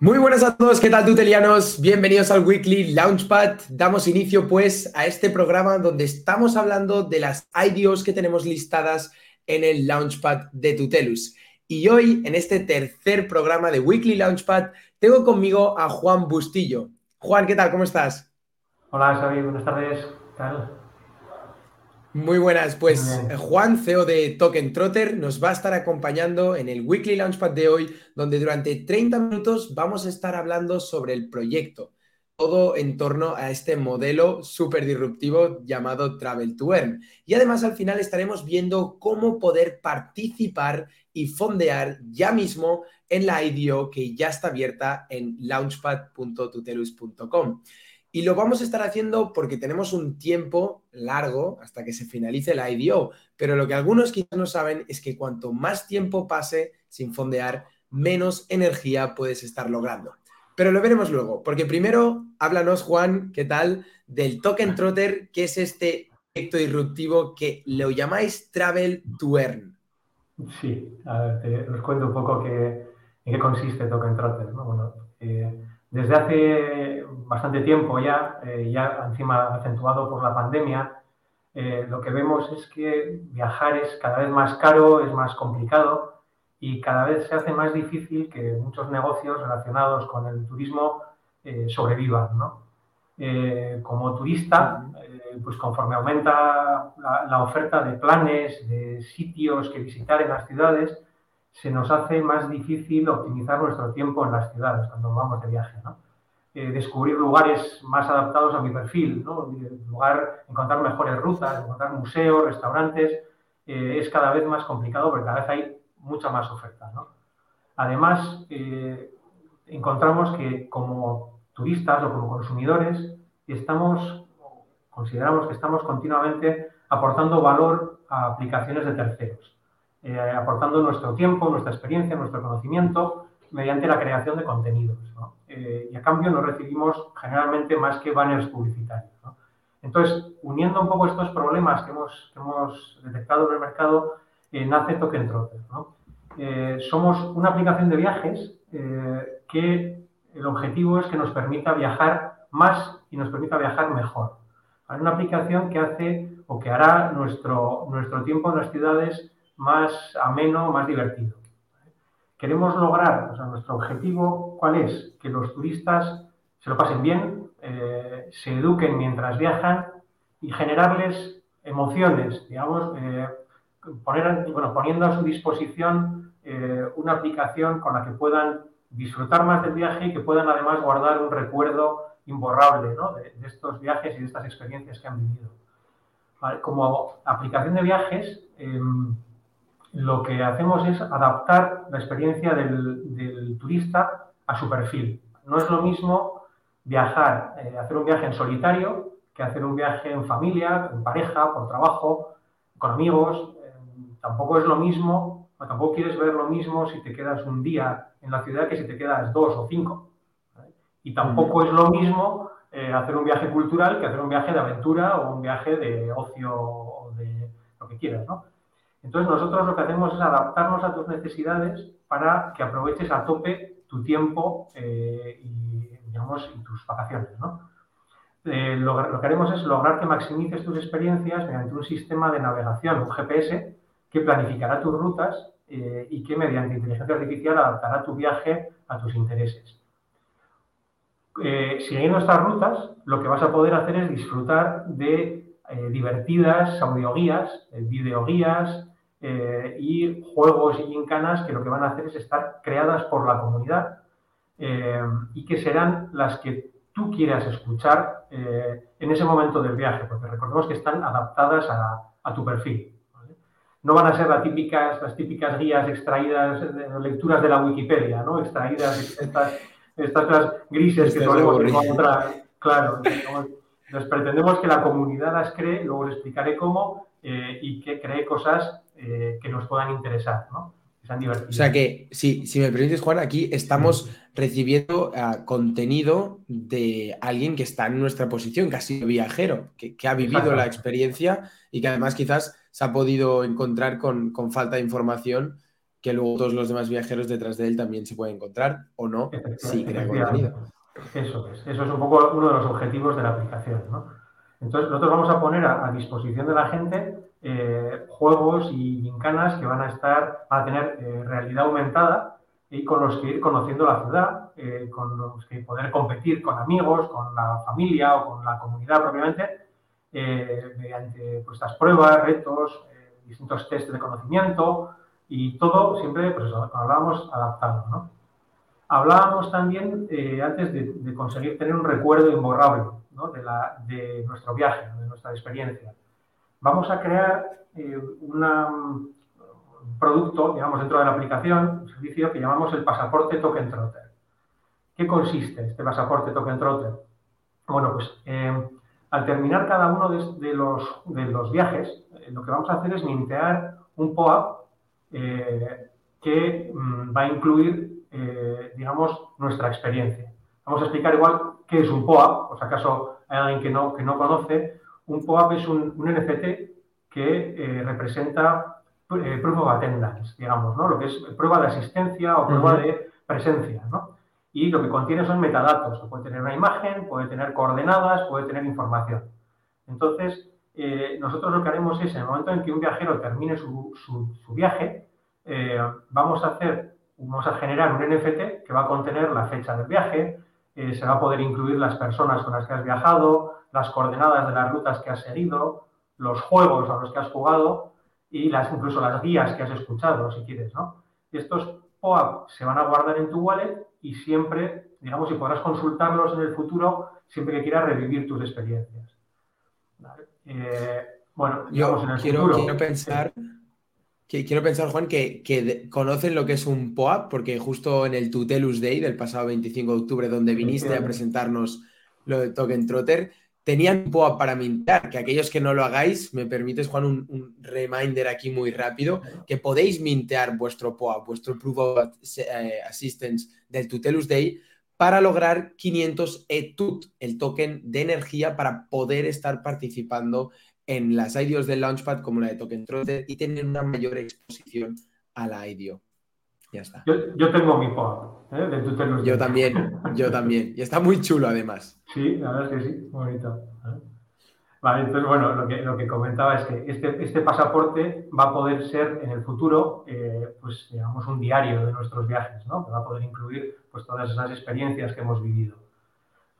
Muy buenas a todos, ¿qué tal tutelianos? Bienvenidos al Weekly Launchpad. Damos inicio pues a este programa donde estamos hablando de las IDOs que tenemos listadas en el Launchpad de Tutelus. Y hoy, en este tercer programa de Weekly Launchpad, tengo conmigo a Juan Bustillo. Juan, ¿qué tal? ¿Cómo estás? Hola, Xavi, buenas tardes. ¿Qué tal? Muy buenas, pues Juan, CEO de Token Trotter, nos va a estar acompañando en el Weekly Launchpad de hoy, donde durante 30 minutos vamos a estar hablando sobre el proyecto, todo en torno a este modelo súper disruptivo llamado Travel to Earn. Y además al final estaremos viendo cómo poder participar y fondear ya mismo en la IDO que ya está abierta en launchpad.tutelus.com. Y lo vamos a estar haciendo porque tenemos un tiempo largo hasta que se finalice la IDO, pero lo que algunos quizás no saben es que cuanto más tiempo pase sin fondear, menos energía puedes estar logrando. Pero lo veremos luego, porque primero háblanos, Juan, ¿qué tal? Del Token Trotter, que es este proyecto disruptivo que lo llamáis Travel to Earn. Sí, a ver, te, os cuento un poco qué, en qué consiste Token Trotter. ¿no? Bueno, eh, desde hace bastante tiempo ya, eh, ya encima acentuado por la pandemia, eh, lo que vemos es que viajar es cada vez más caro, es más complicado y cada vez se hace más difícil que muchos negocios relacionados con el turismo eh, sobrevivan. como turista, pues conforme aumenta la, la oferta de planes, de sitios que visitar en las ciudades, se nos hace más difícil optimizar nuestro tiempo en las ciudades cuando vamos de viaje. Eh, descubrir lugares más adaptados a mi perfil, ¿no? lugar, encontrar mejores rutas, encontrar museos, restaurantes, eh, es cada vez más complicado porque cada vez hay mucha más oferta. Además, eh, encontramos que como turistas o como consumidores estamos, consideramos que estamos continuamente aportando valor a aplicaciones de terceros, aportando nuestro tiempo, nuestra experiencia, nuestro conocimiento mediante la creación de contenidos. Eh, y a cambio no recibimos generalmente más que banners publicitarios. Entonces, uniendo un poco estos problemas que hemos, detectado en el mercado, eh, nace Token Trotter. Eh, somos una aplicación de viajes que el objetivo es que nos permita viajar más y nos permita viajar mejor. Es una aplicación que hace o que hará nuestro, nuestro tiempo en las ciudades más ameno, más divertido. Queremos lograr, o sea, nuestro objetivo, ¿cuál es? Que los turistas se lo pasen bien, eh, se eduquen mientras viajan y generarles emociones, digamos, eh, poniendo a su disposición eh, una aplicación con la que puedan disfrutar más del viaje y que puedan además guardar un recuerdo imborrable ¿no? de, estos viajes y de estas experiencias que han vivido. Como aplicación de viajes, em, lo que hacemos es adaptar la experiencia del, turista a su perfil. No es lo mismo viajar, eh, hacer un viaje en solitario que hacer un viaje en familia, en pareja, por trabajo, con amigos. Eh, tampoco es lo mismo, tampoco quieres ver lo mismo si te quedas un día en la ciudad que si te quedas dos o cinco. Y tampoco es lo mismo eh, hacer un viaje cultural que hacer un viaje de aventura o un viaje de ocio o de lo que quieras, ¿no? Entonces nosotros lo que hacemos es adaptarnos a tus necesidades para que aproveches a tope tu tiempo eh, y, digamos, tus vacaciones. Eh, lo, que haremos es lograr que maximices tus experiencias mediante un sistema de navegación, un GPS, que planificará tus rutas eh, y que mediante inteligencia artificial adaptará tu viaje a tus intereses. siguiendo estas rutas, lo que vas a poder hacer es disfrutar de divertidas audioguías, videoguías, eh, y juegos y gincanas que lo que van a hacer es estar creadas por la comunidad eh, y que serán las que tú quieras escuchar eh, en ese momento del viaje, porque recordemos que están adaptadas a, tu perfil. No van a ser las típicas, las típicas guías extraídas, de, lecturas de la Wikipedia, ¿no? extraídas estas, estas grises que solemos encontrar. Claro, entonces pretendemos que la comunidad las cree, luego os explicaré cómo, y que cree cosas eh, que nos puedan interesar, ¿no? Que sean divertidos. O sea que, si, si me permites, Juan, aquí estamos recibiendo uh, contenido de alguien que está en nuestra posición, que ha sido viajero, que, que ha vivido la experiencia y que además quizás se ha podido encontrar con, con falta de información que luego todos los demás viajeros detrás de él también se pueden encontrar o no si crea contenido. Eso es, eso es un poco uno de los objetivos de la aplicación. ¿no? Entonces, nosotros vamos a poner a, disposición de la gente eh, juegos y gincanas que van a estar, van a tener eh, realidad aumentada y con los que ir conociendo la ciudad, eh, con los que poder competir con amigos, con la familia o con la comunidad propiamente, mediante pues, estas pruebas, retos, distintos test de conocimiento y todo siempre, pues hablábamos adaptado, ¿no? Hablábamos también antes de, conseguir tener un recuerdo imborrable de, nuestro viaje, de nuestra experiencia. Vamos a crear eh, un producto, digamos, dentro de la aplicación, un servicio que llamamos el pasaporte Token Trotter. ¿Qué consiste este pasaporte Token Trotter? Bueno, pues eh, al terminar cada uno de, los, viajes, eh, lo que vamos a hacer es mintear un POAP que mm, va a incluir, digamos, nuestra experiencia. Vamos a explicar igual qué es un POAP, por si acaso hay alguien que no conoce. Un POAP es un, NFT que eh, representa eh, Proof of Attendance, digamos, ¿no? Lo que es prueba de asistencia o prueba de presencia, ¿no? Y lo que contiene son metadatos. Puede tener una imagen, puede tener coordenadas, puede tener información. Entonces, eh, nosotros lo que haremos es, en el momento en que un viajero termine su, su viaje, vamos a hacer, vamos a generar un NFT que va a contener la fecha del viaje, eh, se va a poder incluir las personas con las que has viajado, las coordenadas de las rutas que has seguido, los juegos a los que has jugado y las, incluso las guías que has escuchado, si quieres, ¿no? Estos POAP se van a guardar en tu wallet y siempre, digamos, y podrás consultarlos en el futuro siempre que quieras revivir tus experiencias. Eh, bueno, digamos, en el quiero, futuro, quiero pensar quiero pensar, Juan, que, conocen lo que es un POAP, porque justo en el Tutelus Day del pasado 25 de octubre, donde viniste a presentarnos lo de Token Trotter, tenían un POAP para mintar, que aquellos que no lo hagáis, me permites, Juan, un, reminder aquí muy rápido, que podéis mintear vuestro POAP, vuestro Proof of eh, Assistance del Tutelus Day, para lograr 500 ETUT, el token de energía, para poder estar participando en las IDOs del Launchpad como la de Token Trotter y tener una mayor exposición a la IDO. Ya está. Yo, tengo mi pod ¿eh? de Yo también, yo también. Y está muy chulo además. Sí, la verdad es que sí, bonito. ¿eh? Vale, entonces, bueno, lo que, lo que comentaba es que este, este pasaporte va a poder ser en el futuro, eh, pues, digamos, un diario de nuestros viajes, ¿no? Que va a poder incluir, pues, todas esas experiencias que hemos vivido.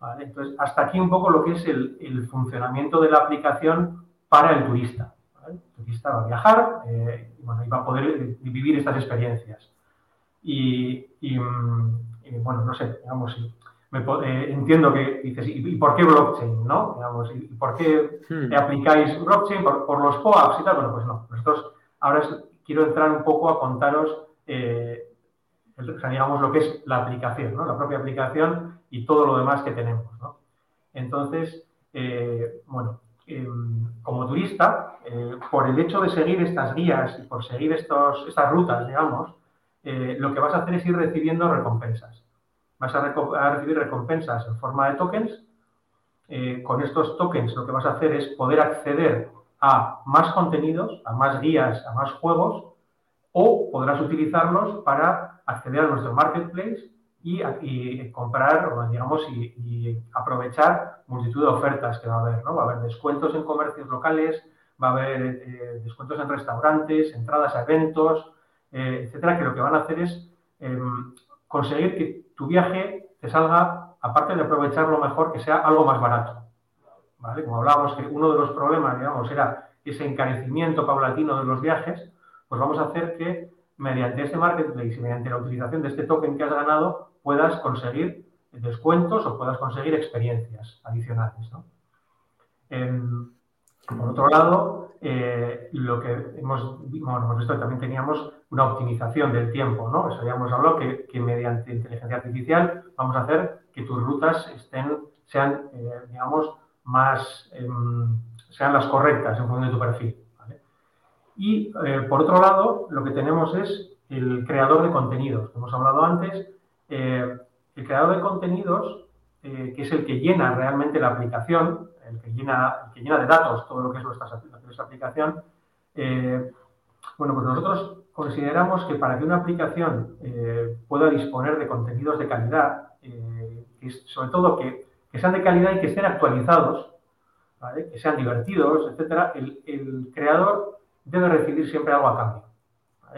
Vale, entonces, hasta aquí un poco lo que es el, el funcionamiento de la aplicación para el turista. El turista va a viajar eh, y, bueno, va a poder eh, vivir estas experiencias. Y, mm, bueno, no sé, digamos, eh, entiendo que dices, ¿y, por qué blockchain? ¿no? Digamos, ¿Y por qué hmm. aplicáis blockchain? ¿Por, los POAPs y tal? Bueno, pues no. Nosotros ahora quiero entrar un poco a contaros, digamos, lo que es la aplicación, ¿no? la propia aplicación y todo lo demás que tenemos. ¿no? Entonces, bueno, como turista, eh, por el hecho de seguir estas guías y por seguir estos, estas rutas, digamos, eh, lo que vas a hacer es ir recibiendo recompensas. Vas a, recibir recompensas en forma de tokens. Eh, con estos tokens lo que vas a hacer es poder acceder a más contenidos, a más guías, a más juegos, o podrás utilizarlos para acceder a nuestro marketplace y, comprar, digamos, y, aprovechar multitud de ofertas que va a haber, ¿no? Va a haber descuentos en comercios locales, va a haber eh, descuentos en restaurantes, entradas a eventos, eh, etcétera, que lo que van a hacer es em, conseguir que tu viaje te salga, aparte de aprovecharlo mejor, que sea algo más barato. ¿Vale? Como hablábamos que uno de los problemas, digamos, era ese encarecimiento paulatino de los viajes, pues vamos a hacer que mediante este marketplace y mediante la utilización de este token que has ganado, puedas conseguir descuentos o puedas conseguir experiencias adicionales. Em, por otro lado, eh, lo que hemos, visto que también teníamos una optimización del tiempo, ¿no? Eso habíamos hablado que, mediante inteligencia artificial vamos a hacer que tus rutas estén, sean, eh, digamos, más, em, sean las correctas en función de tu perfil. Y eh, por otro lado, lo que tenemos es el creador de contenidos, hemos hablado antes, el creador de contenidos, eh, que es el que llena realmente la aplicación, el que llena, que llena de datos todo lo que es nuestra, aplicación, eh, bueno, pues nosotros consideramos que para que una aplicación eh, pueda disponer de contenidos de calidad, eh, sobre todo que, sean de calidad y que estén actualizados, que sean divertidos, etcétera, el, creador debe recibir siempre algo a cambio.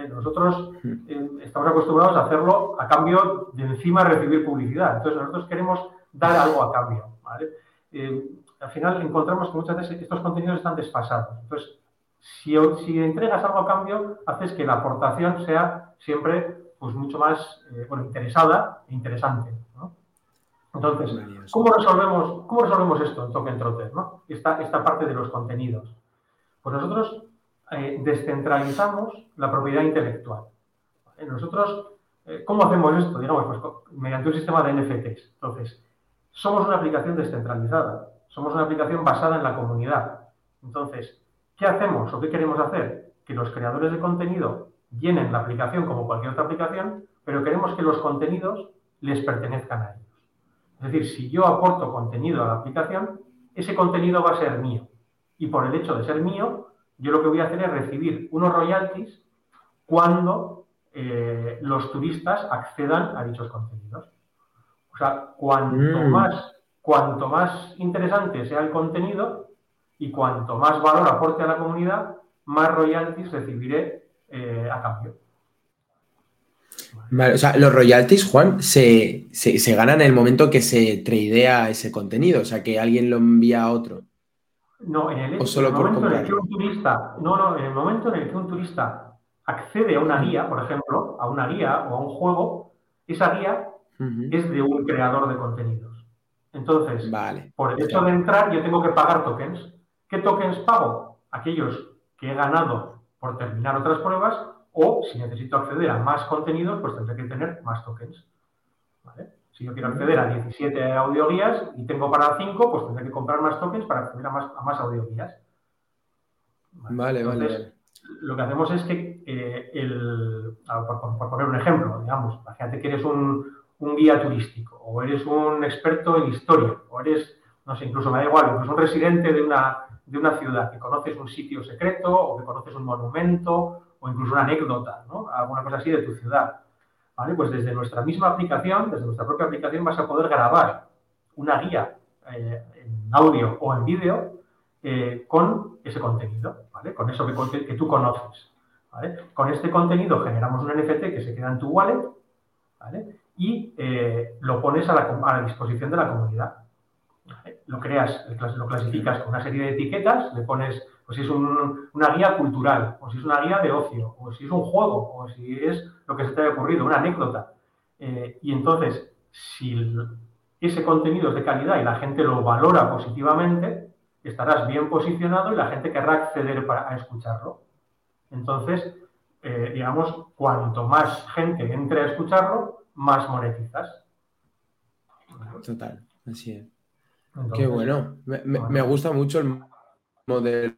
Nosotros hmm. estamos acostumbrados a hacerlo a cambio de encima recibir publicidad. Entonces nosotros queremos dar algo a cambio. al final encontramos que muchas veces estos contenidos están desfasados. Entonces, si, entregas algo a cambio, haces que la aportación sea siempre pues, mucho más eh, interesada e interesante. Entonces, ¿cómo resolvemos, ¿cómo resolvemos esto en Token Trotter? Esta, esta parte de los contenidos. Pues nosotros eh, descentralizamos la propiedad intelectual. Nosotros, eh, ¿cómo hacemos esto? Digamos, pues, mediante un sistema de NFTs. Entonces, somos una aplicación descentralizada, somos una aplicación basada en la comunidad. Entonces, ¿Qué hacemos o qué queremos hacer? Que los creadores de contenido llenen la aplicación como cualquier otra aplicación, pero queremos que los contenidos les pertenezcan a ellos. Es decir, si yo aporto contenido a la aplicación, ese contenido va a ser mío. Y por el hecho de ser mío, yo lo que voy a hacer es recibir unos royalties cuando eh, los turistas accedan a dichos contenidos. O sea, cuanto, mm. más, cuanto más interesante sea el contenido, y cuanto más valor aporte a la comunidad, más royalties recibiré eh, a cambio. o sea, los royalties, Juan, se, ganan en el momento que se tradea ese contenido, o sea, que alguien lo envía a otro. No, en el, momento en el que un turista, no, no, en el momento en el que un turista accede a una guía, por ejemplo, a una guía o a un juego, esa guía es de un creador de contenidos. Entonces, por el hecho de entrar, yo tengo que pagar tokens. ¿Qué tokens pago? Aquellos que he ganado por terminar otras pruebas o si necesito acceder a más contenidos, pues tendré que tener más tokens. Si yo quiero acceder a 17 audioguías y tengo para 5, pues tendré que comprar más tokens para acceder a más, a más audioguías. Vale, vale, Lo que hacemos es que, eh, el, por, poner un ejemplo, digamos, imagínate que eres un, un guía turístico o eres un experto en historia o eres, no sé, incluso me da igual, incluso un residente de una, de una ciudad, que conoces un sitio secreto o que conoces un monumento o incluso una anécdota, ¿no? Alguna cosa así de tu ciudad. Pues desde nuestra misma aplicación, desde nuestra propia aplicación, vas a poder grabar una guía eh, en audio o en vídeo eh, con ese contenido, ¿vale? Con eso que, tú conoces. Con este contenido generamos un NFT que se queda en tu wallet y eh, lo pones a la, a la disposición de la comunidad lo creas, lo clasificas con una serie de etiquetas, le pones, pues si es una guía cultural, o si es una guía de ocio, o si es un juego, o si es lo que se te haya ocurrido, una anécdota. Eh, y entonces, si ese contenido es de calidad y la gente lo valora positivamente, estarás bien posicionado y la gente querrá acceder para, a escucharlo. Entonces, eh, digamos, cuanto más gente entre a escucharlo, más monetizas. Total, así es. Qué bueno. Me, gusta mucho el modelo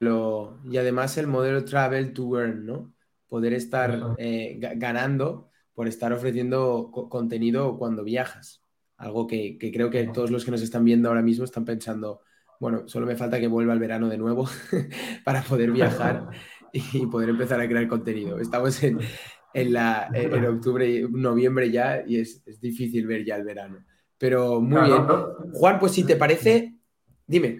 y además el modelo Travel to Earn, ¿no? Poder estar eh, ganando por estar ofreciendo contenido cuando viajas. Algo que, creo que todos los que nos están viendo ahora mismo están pensando, bueno, solo me falta que vuelva el verano de nuevo para poder viajar y poder empezar a crear contenido. Estamos en, la, en octubre, noviembre ya y es, es difícil ver ya el verano. Pero muy bien. Juan, pues si te parece, dime.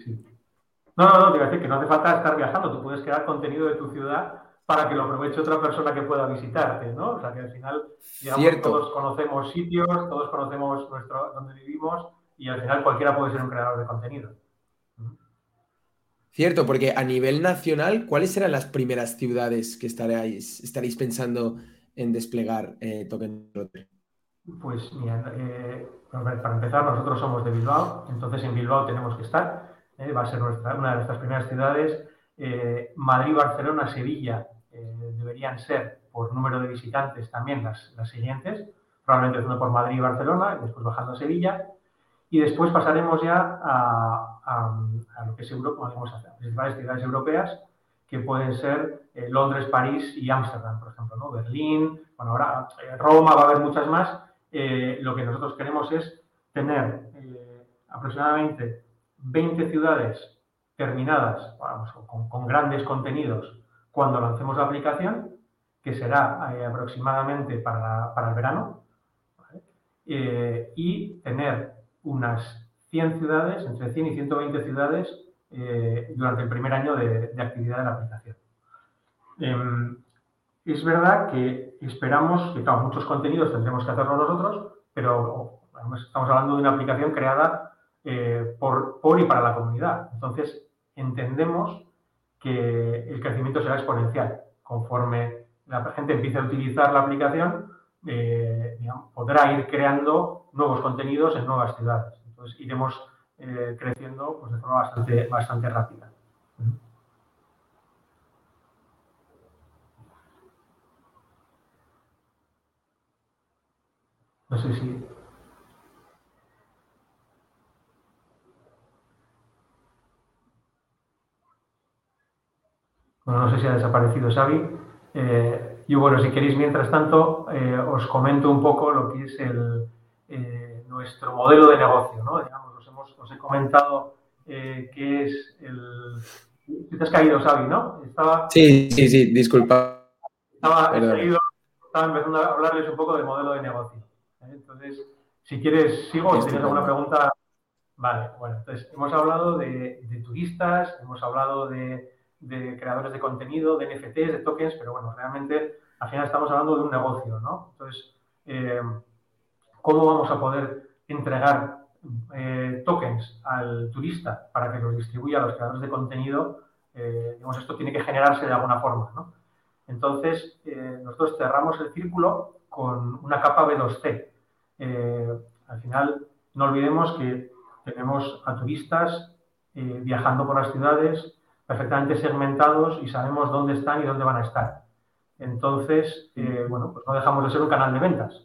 No, no, no, te voy a decir que no hace falta estar viajando, tú puedes crear contenido de tu ciudad para que lo aproveche otra persona que pueda visitarte, ¿no? O sea que al final, digamos, todos conocemos sitios, todos conocemos nuestro, donde vivimos y al final cualquiera puede ser un creador de contenido. Cierto, porque a nivel nacional, ¿cuáles serán las primeras ciudades que estaréis, estaréis pensando en desplegar eh, Token Pues mira, eh, para empezar, nosotros somos de Bilbao, entonces en Bilbao tenemos que estar. ¿Eh? va a ser una de nuestras primeras ciudades. Eh, Madrid, Barcelona, Sevilla eh, deberían ser, por número de visitantes, también las, las siguientes. Probablemente empezando por Madrid y Barcelona, y después bajando a Sevilla. Y después pasaremos ya a, a, lo que es Europa, a las principales ciudades europeas, que pueden ser Londres, París y Ámsterdam, por ejemplo, ¿no? Berlín, bueno, ahora Roma, va a haber muchas más, lo que nosotros queremos es tener aproximadamente 20 ciudades terminadas con, grandes contenidos cuando lancemos la aplicación que será eh, aproximadamente para, el verano, eh, y tener unas 100 ciudades, entre 100 y 120 ciudades, durante el primer año de, actividad de la aplicación. Em, es verdad que esperamos que, claro, muchos contenidos tendremos que hacerlo nosotros, pero estamos hablando de una aplicación creada por, por y para la comunidad. Entonces, entendemos que el crecimiento será exponencial. Conforme la gente empiece a utilizar la aplicación, eh, podrá ir creando nuevos contenidos en nuevas ciudades. Entonces iremos eh, creciendo pues, de forma bastante, bastante rápida. No sé si Bueno, no sé si ha desaparecido Xavi. Eh, y bueno, si queréis, mientras tanto, eh, os comento un poco lo que es el, eh, nuestro modelo de negocio. ¿no? Digamos, os, hemos, os he comentado qué es el... Te has caído, Xavi, ¿no? Estaba, sí, sí, sí, disculpa. Estaba, estaba empezando a hablarles un poco del modelo de negocio. Entonces, si quieres, sigo, si tienes alguna pregunta. Vale, bueno, entonces hemos hablado de turistas, hemos hablado de de creadores de contenido, de NFTs, de tokens, pero bueno, realmente al final estamos hablando de un negocio, ¿no? Entonces, eh, ¿cómo vamos a poder entregar eh, tokens al turista para que los distribuya a los creadores de contenido? Eh, digamos, esto tiene que generarse de alguna forma, ¿no? Entonces, nosotros cerramos el círculo con una capa B2C. al final, no olvidemos que tenemos a turistas viajando por las ciudades, perfectamente segmentados y sabemos dónde están y dónde van a estar. Entonces, eh, bueno, pues no dejamos de ser un canal de ventas.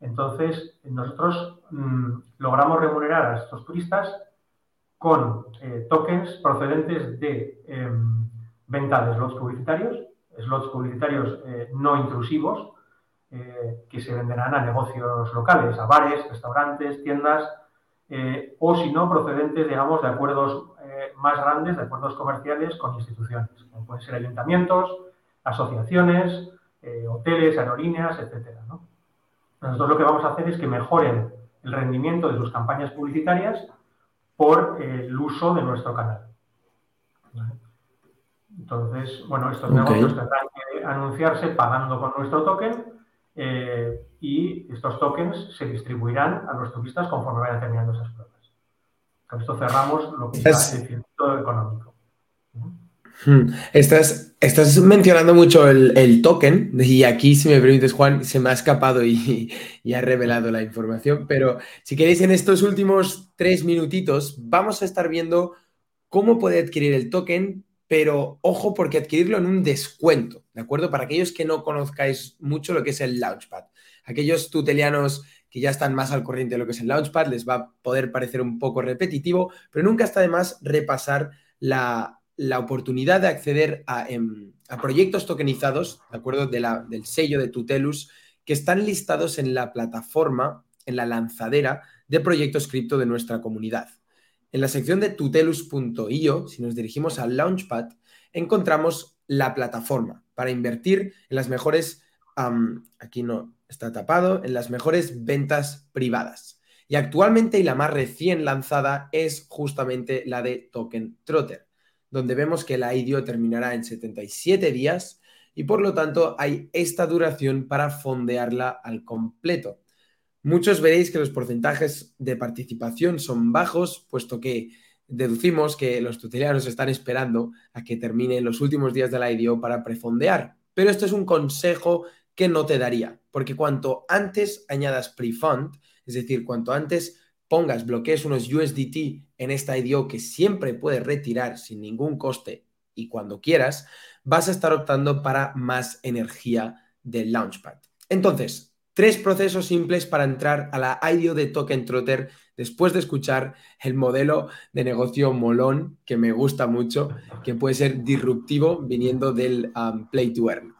Entonces, nosotros mm, logramos remunerar a estos turistas con eh, tokens procedentes de em, venta de slots publicitarios, slots publicitarios eh, no intrusivos, que se venderán a negocios locales, a bares, restaurantes, tiendas, o si no, procedentes, digamos, de acuerdos más grandes de acuerdos comerciales con instituciones, como pueden ser ayuntamientos, asociaciones, eh, hoteles, aerolíneas, etc. Nosotros lo que vamos a hacer es que mejoren el rendimiento de sus campañas publicitarias por eh, el uso de nuestro canal. Entonces, bueno, estos negocios tendrán que anunciarse pagando con nuestro token eh, y estos tokens se distribuirán a los turistas conforme vayan terminando esas pruebas. Con esto cerramos lo que es el circuito económico. Hmm. Estás, estás mencionando mucho el, token y aquí, si me permites, Juan, se me ha escapado y, y, ha revelado la información, pero si queréis en estos últimos tres minutitos vamos a estar viendo cómo puede adquirir el token, pero ojo porque adquirirlo en un descuento, ¿de acuerdo? Para aquellos que no conozcáis mucho lo que es el Launchpad, aquellos tutelianos que ya están más al corriente de lo que es el Launchpad, les va a poder parecer un poco repetitivo, pero nunca está de más repasar la, oportunidad de acceder em, a, proyectos tokenizados, ¿de acuerdo? De la, del sello de Tutelus, que están listados en la plataforma, en la lanzadera de proyectos cripto de nuestra comunidad. En la sección de tutelus.io, si nos dirigimos al Launchpad, encontramos la plataforma para invertir en las mejores, aquí no, está tapado en las mejores ventas privadas. Y actualmente y la más recién lanzada es justamente la de Token Trotter, donde vemos que la IDO terminará en 77 días y por lo tanto hay esta duración para fondearla al completo. Muchos veréis que los porcentajes de participación son bajos, puesto que deducimos que los tutelanos están esperando a que terminen los últimos días de la IDO para prefondear. Pero esto es un consejo que no te daría. Porque cuanto antes añadas prefund, es decir, cuanto antes pongas, bloquees unos USDT en esta IDO que siempre puedes retirar sin ningún coste y cuando quieras, vas a estar optando para más energía del Launchpad. Entonces, tres procesos simples para entrar a la IDO de Token Trotter después de escuchar el modelo de negocio molón que me gusta mucho, que puede ser disruptivo viniendo del um, Play to Earn.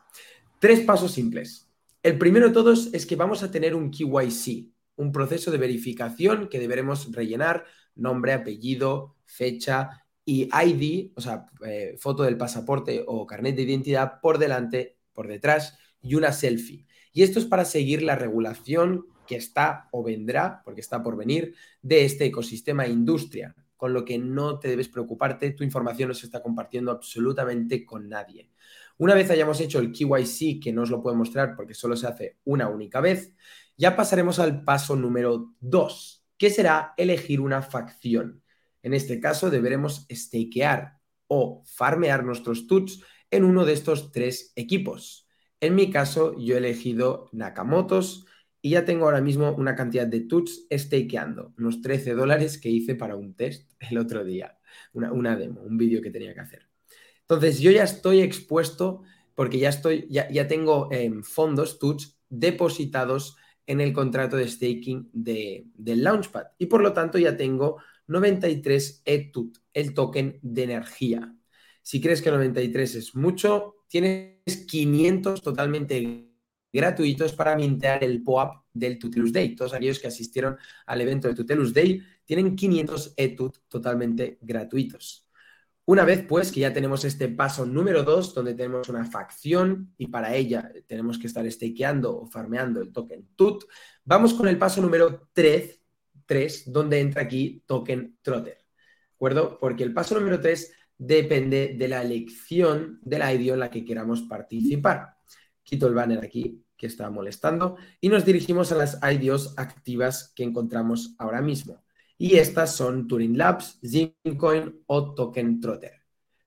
Tres pasos simples. El primero de todos es que vamos a tener un KYC, un proceso de verificación que deberemos rellenar, nombre, apellido, fecha y ID, o sea, eh, foto del pasaporte o carnet de identidad por delante por detrás y una selfie. Y esto es para seguir la regulación que está o vendrá, porque está por venir, de este ecosistema industria, con lo que no te debes preocuparte, tu información no se está compartiendo absolutamente con nadie. Una vez hayamos hecho el KYC, que no os lo puedo mostrar porque solo se hace una única vez, ya pasaremos al paso número 2, que será elegir una facción. En este caso deberemos stakear o farmear nuestros tuts en uno de estos tres equipos. En mi caso, yo he elegido Nakamotos y ya tengo ahora mismo una cantidad de tuts stakeando, unos 13 dólares que hice para un test el otro día, una, demo, un vídeo que tenía que hacer. Entonces, yo ya estoy expuesto porque ya, estoy, ya, ya tengo em, fondos, tuts, depositados en el contrato de staking de, del Launchpad y por lo tanto ya tengo 93 ETUT, el token de energía. Si crees que 93 es mucho, tienes 500 totalmente gratuitos para mintear el POAP del Tutelus Day. Todos aquellos que asistieron al evento de Tutelus Day tienen 500 ETUT totalmente gratuitos. Una vez pues que ya tenemos este paso número 2, donde tenemos una facción y para ella tenemos que estar stakeando o farmeando el token TUT, vamos con el paso número 3, 3 donde entra aquí token Trotter. ¿De acuerdo? Porque el paso número 3 depende de la elección de la IDO en la que queramos participar. Quito el banner aquí que está molestando y nos dirigimos a las IDOs activas que encontramos ahora mismo. Y estas son Turing Labs, Zincoin o Token Trotter.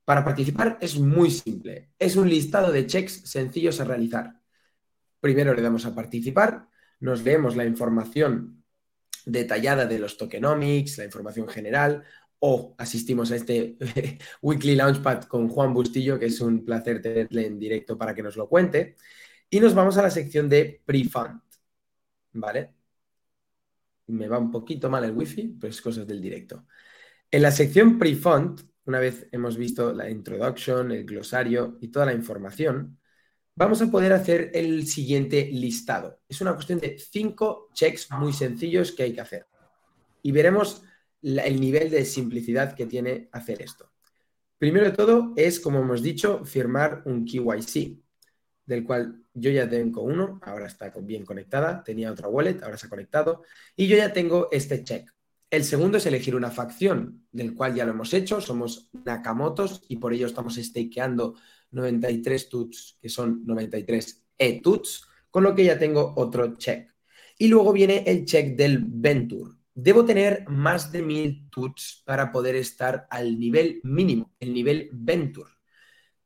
Para participar es muy simple. Es un listado de checks sencillos a realizar. Primero le damos a participar, nos leemos la información detallada de los tokenomics, la información general, o asistimos a este Weekly Launchpad con Juan Bustillo, que es un placer tenerle en directo para que nos lo cuente. Y nos vamos a la sección de Prefund. ¿Vale? Me va un poquito mal el wifi, pero es cosas del directo. En la sección Prefund, una vez hemos visto la introduction, el glosario y toda la información, vamos a poder hacer el siguiente listado. Es una cuestión de cinco checks muy sencillos que hay que hacer. Y veremos el nivel de simplicidad que tiene hacer esto. Primero de todo es, como hemos dicho, firmar un KYC, del cual yo ya tengo uno, ahora está bien conectada, tenía otra wallet, ahora se ha conectado, y yo ya tengo este check. El segundo es elegir una facción, del cual ya lo hemos hecho, somos Nakamotos y por ello estamos stakeando 93 tuts, que son 93 e-tuts, con lo que ya tengo otro check. Y luego viene el check del Venture, Debo tener más de mil tuts para poder estar al nivel mínimo, el nivel Venture.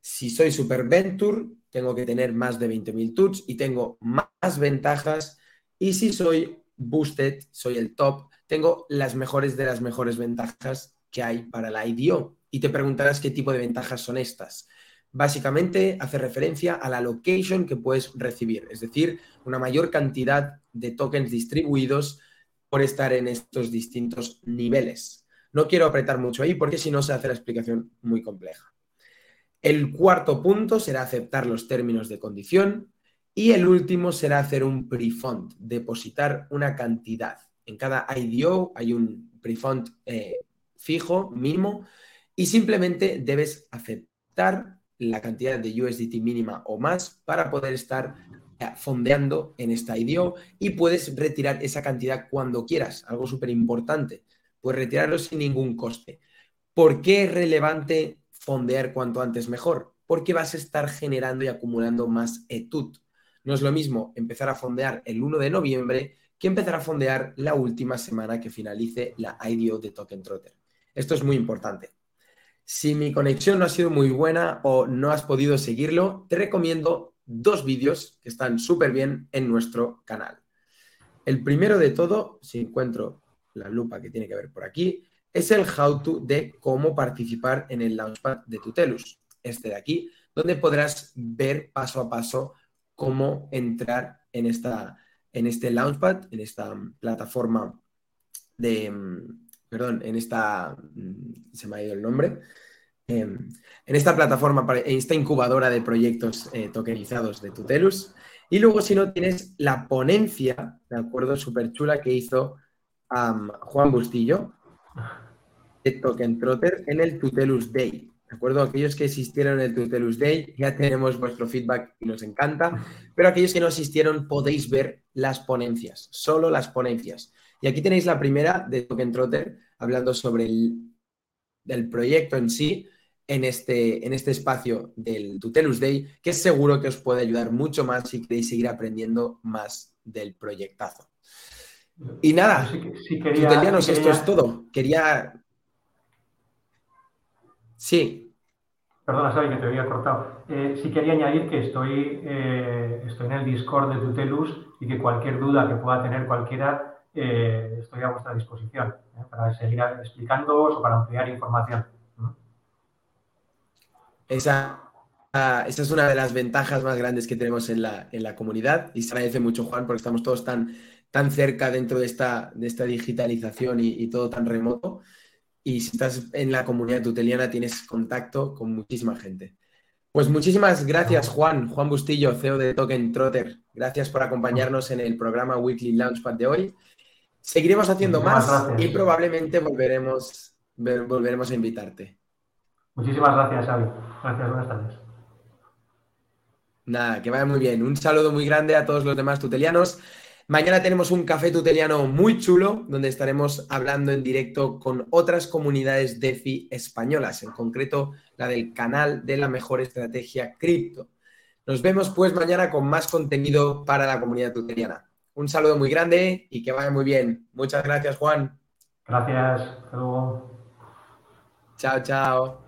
Si soy Super Venture, tengo que tener más de 20.000 tuts y tengo más ventajas. Y si soy Boosted, soy el top, tengo las mejores de las mejores ventajas que hay para la IDO. Y te preguntarás qué tipo de ventajas son estas. Básicamente hace referencia a la location que puedes recibir, es decir, una mayor cantidad de tokens distribuidos por estar en estos distintos niveles. No quiero apretar mucho ahí porque si no se hace la explicación muy compleja. El cuarto punto será aceptar los términos de condición y el último será hacer un prefund, depositar una cantidad. En cada IDO hay un prefund eh, fijo, mínimo, y simplemente debes aceptar la cantidad de USDT mínima o más para poder estar fondeando en esta IDO y puedes retirar esa cantidad cuando quieras, algo súper importante. Puedes retirarlo sin ningún coste. ¿Por qué es relevante fondear cuanto antes mejor? Porque vas a estar generando y acumulando más ETUT. No es lo mismo empezar a fondear el 1 de noviembre que empezar a fondear la última semana que finalice la IDO de Token Trotter. Esto es muy importante. Si mi conexión no ha sido muy buena o no has podido seguirlo, te recomiendo dos vídeos que están súper bien en nuestro canal. El primero de todo, si encuentro la lupa que tiene que ver por aquí, es el how to de cómo participar en el Launchpad de Tutelus, este de aquí, donde podrás ver paso a paso cómo entrar en, esta, en este Launchpad, en esta plataforma de, mm, perdón, en esta, mm, se me ha ido el nombre, en esta plataforma, en esta incubadora de proyectos eh, tokenizados de Tutelus. Y luego, si no, tienes la ponencia, de acuerdo, súper chula que hizo Juan Bustillo Token Trotter en el Tutelus Day. ¿de acuerdo? Aquellos que asistieron en el Tutelus Day, ya tenemos vuestro feedback y nos encanta, pero aquellos que no asistieron podéis ver las ponencias, solo las ponencias. Y aquí tenéis la primera de Token Trotter, hablando sobre el proyecto en sí, en este, en este espacio del Tutelus Day, que seguro que os puede ayudar mucho más si queréis seguir aprendiendo más del proyectazo. Y nada, sí, esto es todo. Quería Sí. Perdona, Xavi, que te había cortado. Eh, sí quería añadir que estoy, eh, estoy en el Discord de Tutelus y que cualquier duda que pueda tener cualquiera, eh, estoy a vuestra disposición para seguir explicándoos o para ampliar información. Esa, ah, esa, es una de las ventajas más grandes que tenemos en la, en la comunidad y se agradece mucho, Juan, porque estamos todos tan, tan cerca dentro de esta, de esta digitalización y, y todo tan remoto y si estás en la comunidad tuteliana tienes contacto con muchísima gente. Pues muchísimas gracias, Juan, Juan Bustillo, CEO de Token Trotter. Gracias por acompañarnos en el programa Weekly Launchpad de hoy. Seguiremos haciendo más y probablemente volveremos, volveremos a invitarte. Muchísimas gracias, Xavi. Gracias, buenas tardes. Nada, que vaya muy bien. Un saludo muy grande a todos los demás tutelianos. Mañana tenemos un café tuteliano muy chulo donde estaremos hablando en directo con otras comunidades DeFi españolas, en concreto la del canal de la mejor estrategia cripto. Nos vemos pues mañana con más contenido para la comunidad tuteliana. Un saludo muy grande y que vaya muy bien. Muchas gracias, Juan. Gracias. Hasta luego. Chao, chao.